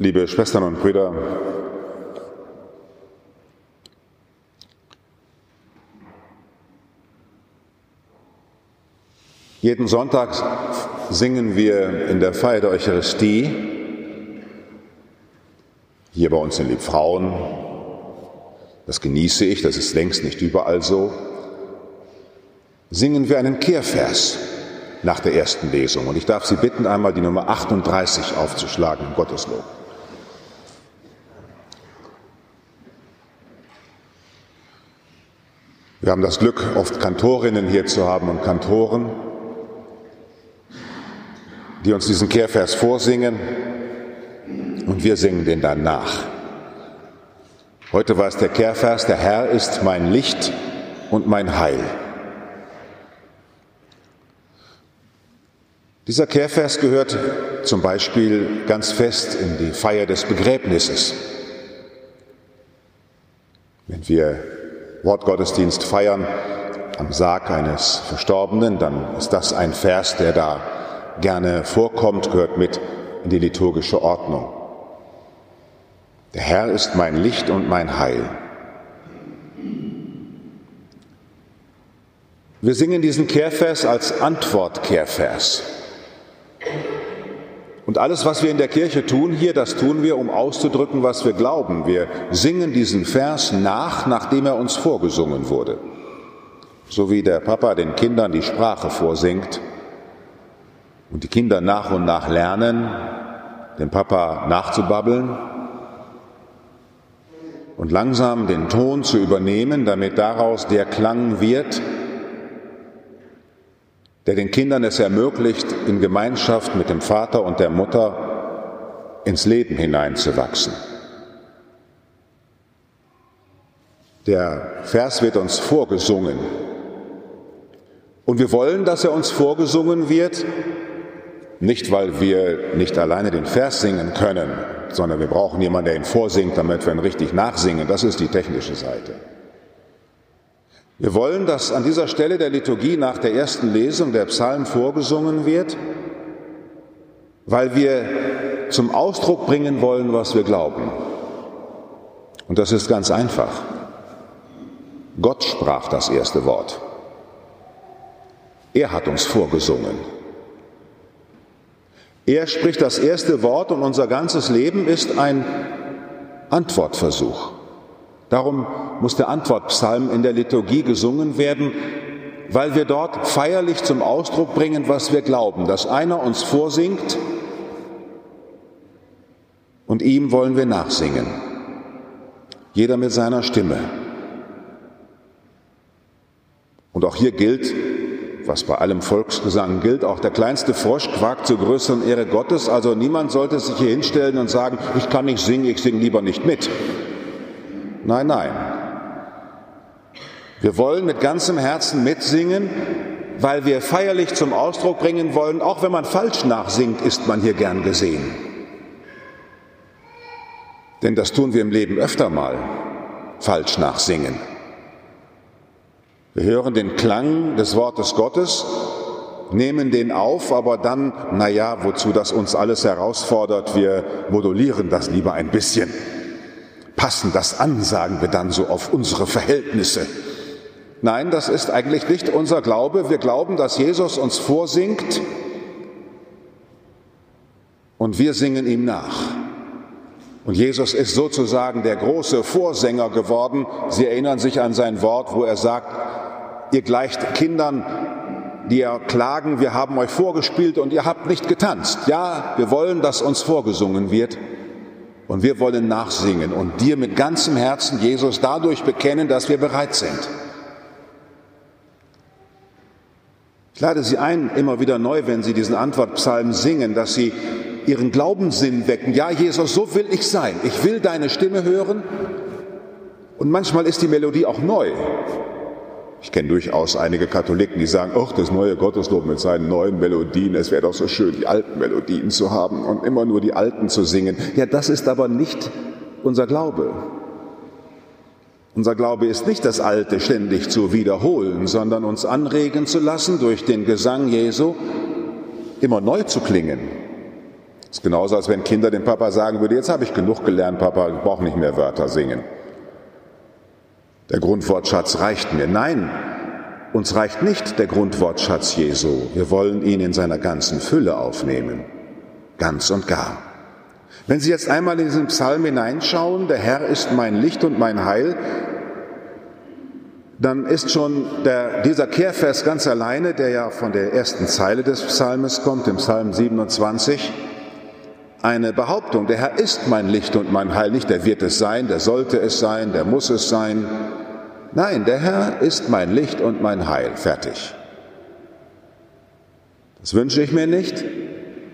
Liebe Schwestern und Brüder, jeden Sonntag singen wir in der Feier der Eucharistie, hier bei uns in Liebfrauen, das genieße ich, das ist längst nicht überall so, singen wir einen Kehrvers nach der ersten Lesung. Und ich darf Sie bitten, einmal die Nummer 38 aufzuschlagen im Gotteslob. Wir haben das Glück, oft Kantorinnen hier zu haben und Kantoren, die uns diesen Kehrvers vorsingen und wir singen den dann nach. Heute war es der Kehrvers, der Herr ist mein Licht und mein Heil. Dieser Kehrvers gehört zum Beispiel ganz fest in die Feier des Begräbnisses. Wenn wir Wortgottesdienst feiern am Sarg eines Verstorbenen, dann ist das ein Vers, der da gerne vorkommt, gehört mit in die liturgische Ordnung. Der Herr ist mein Licht und mein Heil. Wir singen diesen Kehrvers als Antwortkehrvers. Und alles, was wir in der Kirche tun hier, das tun wir, um auszudrücken, was wir glauben. Wir singen diesen Vers nach, nachdem er uns vorgesungen wurde. So wie der Papa den Kindern die Sprache vorsingt und die Kinder nach und nach lernen, dem Papa nachzubabbeln und langsam den Ton zu übernehmen, damit daraus der Klang wird, der den Kindern es ermöglicht, in Gemeinschaft mit dem Vater und der Mutter ins Leben hineinzuwachsen. Der Vers wird uns vorgesungen. Und wir wollen, dass er uns vorgesungen wird, nicht weil wir nicht alleine den Vers singen können, sondern wir brauchen jemanden, der ihn vorsingt, damit wir ihn richtig nachsingen. Das ist die technische Seite. Wir wollen, dass an dieser Stelle der Liturgie nach der ersten Lesung der Psalm vorgesungen wird, weil wir zum Ausdruck bringen wollen, was wir glauben. Und das ist ganz einfach. Gott sprach das erste Wort. Er hat uns vorgesungen. Er spricht das erste Wort und unser ganzes Leben ist ein Antwortversuch. Darum muss der Antwortpsalm in der Liturgie gesungen werden, weil wir dort feierlich zum Ausdruck bringen, was wir glauben, dass einer uns vorsingt und ihm wollen wir nachsingen. Jeder mit seiner Stimme. Und auch hier gilt, was bei allem Volksgesang gilt, auch der kleinste Frosch quakt zur größeren Ehre Gottes. Also niemand sollte sich hier hinstellen und sagen, ich kann nicht singen, ich singe lieber nicht mit. Nein, nein. Wir wollen mit ganzem Herzen mitsingen, weil wir feierlich zum Ausdruck bringen wollen, auch wenn man falsch nachsingt, ist man hier gern gesehen. Denn das tun wir im Leben öfter mal, falsch nachsingen. Wir hören den Klang des Wortes Gottes, nehmen den auf, aber dann, naja, wozu das uns alles herausfordert, wir modulieren das lieber ein bisschen passen das an, sagen wir dann so auf unsere Verhältnisse. Nein, das ist eigentlich nicht unser Glaube. Wir glauben, dass Jesus uns vorsingt und wir singen ihm nach. Und Jesus ist sozusagen der große Vorsänger geworden. Sie erinnern sich an sein Wort, wo er sagt, ihr gleicht Kindern, die ja klagen, wir haben euch vorgespielt und ihr habt nicht getanzt. Ja, wir wollen, dass uns vorgesungen wird. Und wir wollen nachsingen und dir mit ganzem Herzen, Jesus, dadurch bekennen, dass wir bereit sind. Ich lade Sie ein, immer wieder neu, wenn Sie diesen Antwortpsalm singen, dass Sie Ihren Glaubenssinn wecken. Ja, Jesus, so will ich sein. Ich will deine Stimme hören. Und manchmal ist die Melodie auch neu. Ich kenne durchaus einige Katholiken, die sagen, ach, das neue Gotteslob mit seinen neuen Melodien, es wäre doch so schön, die alten Melodien zu haben und immer nur die alten zu singen. Ja, das ist aber nicht unser Glaube. Unser Glaube ist nicht das Alte ständig zu wiederholen, sondern uns anregen zu lassen, durch den Gesang Jesu immer neu zu klingen. Das ist genauso, als wenn Kinder dem Papa sagen würden, jetzt habe ich genug gelernt, Papa, ich brauche nicht mehr Wörter singen. Der Grundwortschatz reicht mir. Nein, uns reicht nicht der Grundwortschatz Jesu. Wir wollen ihn in seiner ganzen Fülle aufnehmen. Ganz und gar. Wenn Sie jetzt einmal in diesen Psalm hineinschauen, der Herr ist mein Licht und mein Heil, dann ist schon der, dieser Kehrvers ganz alleine, der ja von der ersten Zeile des Psalmes kommt, im Psalm 27, eine Behauptung. Der Herr ist mein Licht und mein Heil, nicht der wird es sein, der sollte es sein, der muss es sein. Nein, der Herr ist mein Licht und mein Heil. Fertig. Das wünsche ich mir nicht,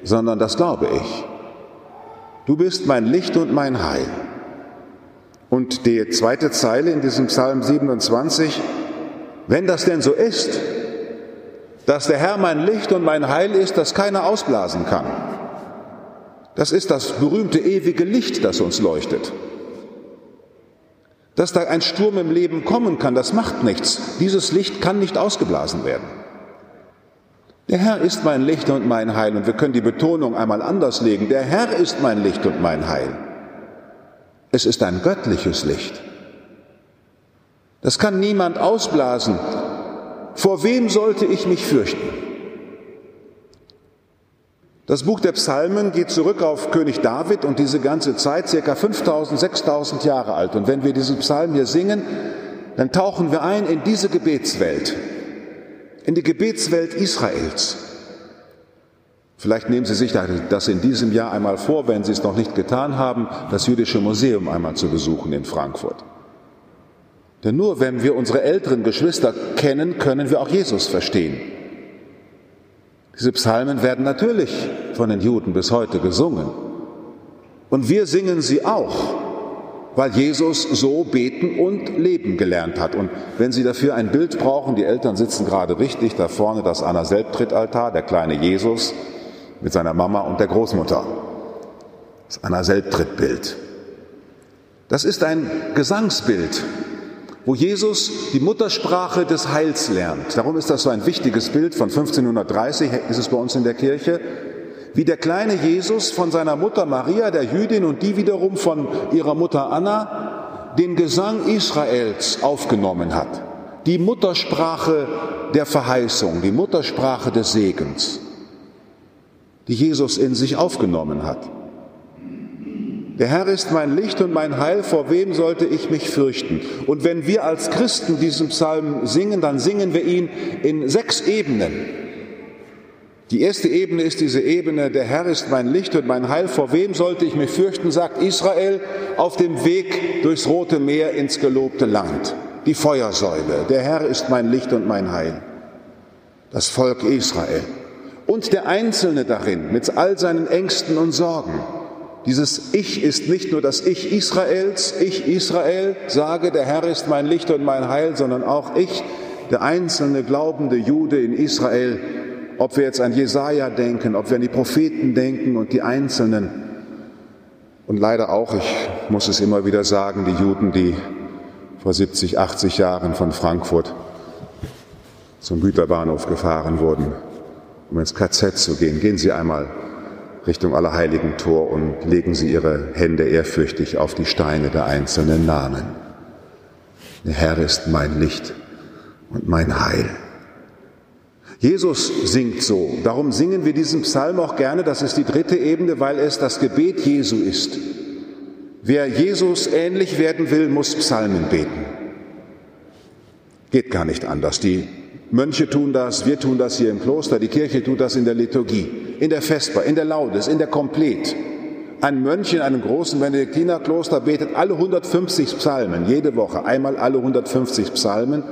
sondern das glaube ich. Du bist mein Licht und mein Heil. Und die zweite Zeile in diesem Psalm 27, wenn das denn so ist, dass der Herr mein Licht und mein Heil ist, das keiner ausblasen kann. Das ist das berühmte ewige Licht, das uns leuchtet. Dass da ein Sturm im Leben kommen kann, das macht nichts. Dieses Licht kann nicht ausgeblasen werden. Der Herr ist mein Licht und mein Heil. Und wir können die Betonung einmal anders legen. Der Herr ist mein Licht und mein Heil. Es ist ein göttliches Licht. Das kann niemand ausblasen. Vor wem sollte ich mich fürchten? Das Buch der Psalmen geht zurück auf König David und diese ganze Zeit, circa 5000, 6000 Jahre alt. Und wenn wir diesen Psalm hier singen, dann tauchen wir ein in diese Gebetswelt, in die Gebetswelt Israels. Vielleicht nehmen Sie sich das in diesem Jahr einmal vor, wenn Sie es noch nicht getan haben, das Jüdische Museum einmal zu besuchen in Frankfurt. Denn nur wenn wir unsere älteren Geschwister kennen, können wir auch Jesus verstehen. Diese Psalmen werden natürlich von den Juden bis heute gesungen. Und wir singen sie auch, weil Jesus so beten und leben gelernt hat. Und wenn Sie dafür ein Bild brauchen, die Eltern sitzen gerade richtig, da vorne das Anna Selbtrittaltar, der kleine Jesus, mit seiner Mama und der Großmutter. Das Anna Selbtrittbild. Das ist ein Gesangsbild, wo Jesus die Muttersprache des Heils lernt. Darum ist das so ein wichtiges Bild von 1530, ist es bei uns in der Kirche, wie der kleine Jesus von seiner Mutter Maria, der Jüdin, und die wiederum von ihrer Mutter Anna den Gesang Israels aufgenommen hat. Die Muttersprache der Verheißung, die Muttersprache des Segens die Jesus in sich aufgenommen hat. Der Herr ist mein Licht und mein Heil, vor wem sollte ich mich fürchten? Und wenn wir als Christen diesen Psalm singen, dann singen wir ihn in sechs Ebenen. Die erste Ebene ist diese Ebene, der Herr ist mein Licht und mein Heil, vor wem sollte ich mich fürchten, sagt Israel auf dem Weg durchs Rote Meer ins gelobte Land. Die Feuersäule, der Herr ist mein Licht und mein Heil. Das Volk Israel und der Einzelne darin mit all seinen Ängsten und Sorgen. Dieses Ich ist nicht nur das Ich Israels, ich Israel sage, der Herr ist mein Licht und mein Heil, sondern auch ich, der einzelne glaubende Jude in Israel, ob wir jetzt an Jesaja denken, ob wir an die Propheten denken und die Einzelnen. Und leider auch, ich muss es immer wieder sagen, die Juden, die vor 70, 80 Jahren von Frankfurt zum Güterbahnhof gefahren wurden, um ins KZ zu gehen. Gehen Sie einmal Richtung Allerheiligen Tor und legen Sie Ihre Hände ehrfürchtig auf die Steine der einzelnen Namen. Der Herr ist mein Licht und mein Heil. Jesus singt so. Darum singen wir diesen Psalm auch gerne. Das ist die dritte Ebene, weil es das Gebet Jesu ist. Wer Jesus ähnlich werden will, muss Psalmen beten. Geht gar nicht anders. Die Mönche tun das, wir tun das hier im Kloster, die Kirche tut das in der Liturgie, in der Vesper, in der Laudes, in der Komplet. Ein Mönch in einem großen Benediktinerkloster betet alle 150 Psalmen, jede Woche, einmal alle 150 Psalmen.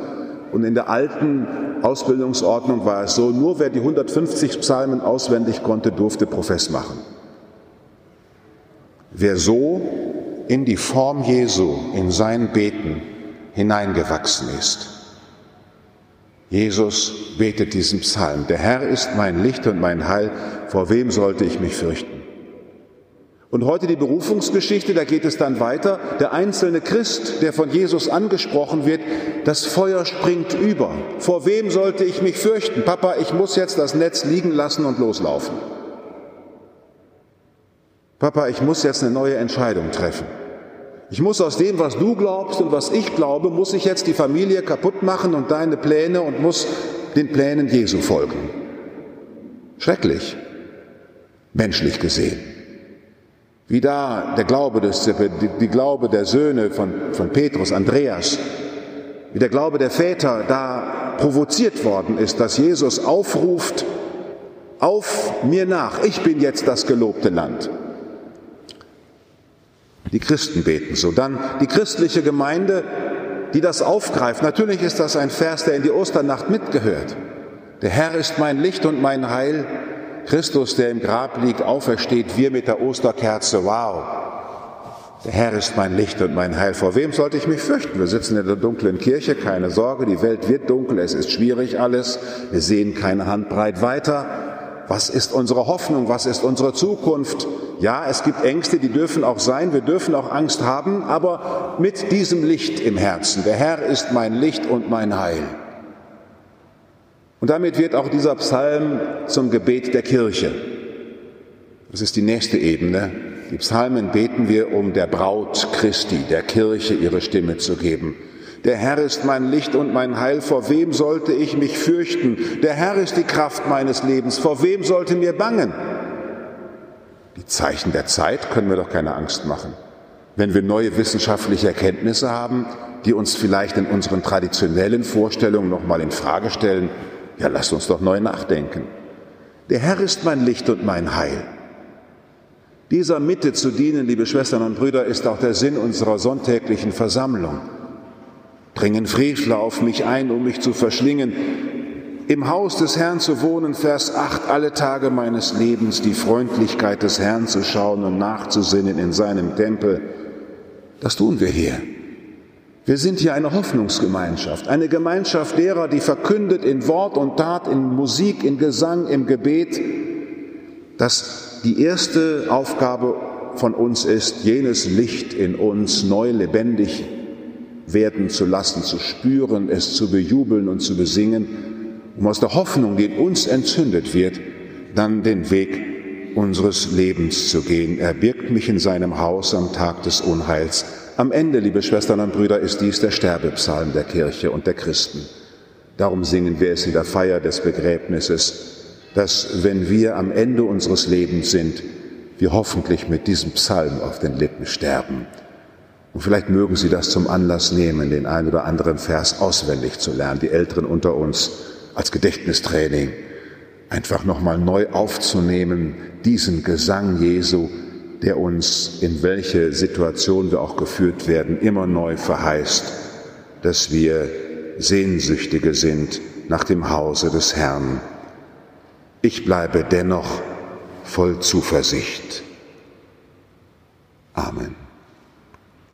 Und in der alten Ausbildungsordnung war es so, nur wer die 150 Psalmen auswendig konnte, durfte Profess machen. Wer so in die Form Jesu, in sein Beten hineingewachsen ist, Jesus betet diesen Psalm. Der Herr ist mein Licht und mein Heil. Vor wem sollte ich mich fürchten? Und heute die Berufungsgeschichte, da geht es dann weiter. Der einzelne Christ, der von Jesus angesprochen wird, das Feuer springt über. Vor wem sollte ich mich fürchten? Papa, ich muss jetzt das Netz liegen lassen und loslaufen. Papa, ich muss jetzt eine neue Entscheidung treffen. Ich muss aus dem, was du glaubst und was ich glaube, muss ich jetzt die Familie kaputt machen und deine Pläne und muss den Plänen Jesu folgen. Schrecklich, menschlich gesehen. Wie da der Glaube, des, die, Glaube der Söhne von, von Petrus, Andreas, wie der Glaube der Väter da provoziert worden ist, dass Jesus aufruft, auf mir nach, ich bin jetzt das gelobte Land. Die Christen beten so. Dann die christliche Gemeinde, die das aufgreift. Natürlich ist das ein Vers, der in die Osternacht mitgehört. Der Herr ist mein Licht und mein Heil. Christus, der im Grab liegt, aufersteht, wir mit der Osterkerze. Wow. Der Herr ist mein Licht und mein Heil. Vor wem sollte ich mich fürchten? Wir sitzen in der dunklen Kirche, keine Sorge, die Welt wird dunkel, es ist schwierig alles, wir sehen keine Handbreit weiter. Was ist unsere Hoffnung? Was ist unsere Zukunft? Ja, es gibt Ängste, die dürfen auch sein, wir dürfen auch Angst haben, aber mit diesem Licht im Herzen. Der Herr ist mein Licht und mein Heil. Und damit wird auch dieser Psalm zum Gebet der Kirche. Das ist die nächste Ebene. Die Psalmen beten wir, um der Braut Christi, der Kirche, ihre Stimme zu geben. Der Herr ist mein Licht und mein Heil, vor wem sollte ich mich fürchten? Der Herr ist die Kraft meines Lebens, vor wem sollte mir bangen? Die Zeichen der Zeit können wir doch keine Angst machen. Wenn wir neue wissenschaftliche Erkenntnisse haben, die uns vielleicht in unseren traditionellen Vorstellungen nochmal in Frage stellen, ja, lasst uns doch neu nachdenken. Der Herr ist mein Licht und mein Heil. Dieser Mitte zu dienen, liebe Schwestern und Brüder, ist auch der Sinn unserer sonntäglichen Versammlung. Bringen Frevler auf mich ein, um mich zu verschlingen. Im Haus des Herrn zu wohnen, Vers 8, alle Tage meines Lebens die Freundlichkeit des Herrn zu schauen und nachzusinnen in seinem Tempel. Das tun wir hier. Wir sind hier eine Hoffnungsgemeinschaft, eine Gemeinschaft derer, die verkündet in Wort und Tat, in Musik, in Gesang, im Gebet, dass die erste Aufgabe von uns ist, jenes Licht in uns neu lebendig werden zu lassen, zu spüren, es zu bejubeln und zu besingen, um aus der Hoffnung, die in uns entzündet wird, dann den Weg unseres Lebens zu gehen. Er birgt mich in seinem Haus am Tag des Unheils am Ende, liebe Schwestern und Brüder, ist dies der Sterbepsalm der Kirche und der Christen. Darum singen wir es in der Feier des Begräbnisses, dass wenn wir am Ende unseres Lebens sind, wir hoffentlich mit diesem Psalm auf den Lippen sterben. Und vielleicht mögen Sie das zum Anlass nehmen, den einen oder anderen Vers auswendig zu lernen, die Älteren unter uns als Gedächtnistraining einfach nochmal neu aufzunehmen, diesen Gesang Jesu, der uns, in welche Situation wir auch geführt werden, immer neu verheißt, dass wir Sehnsüchtige sind nach dem Hause des Herrn. Ich bleibe dennoch voll Zuversicht. Amen.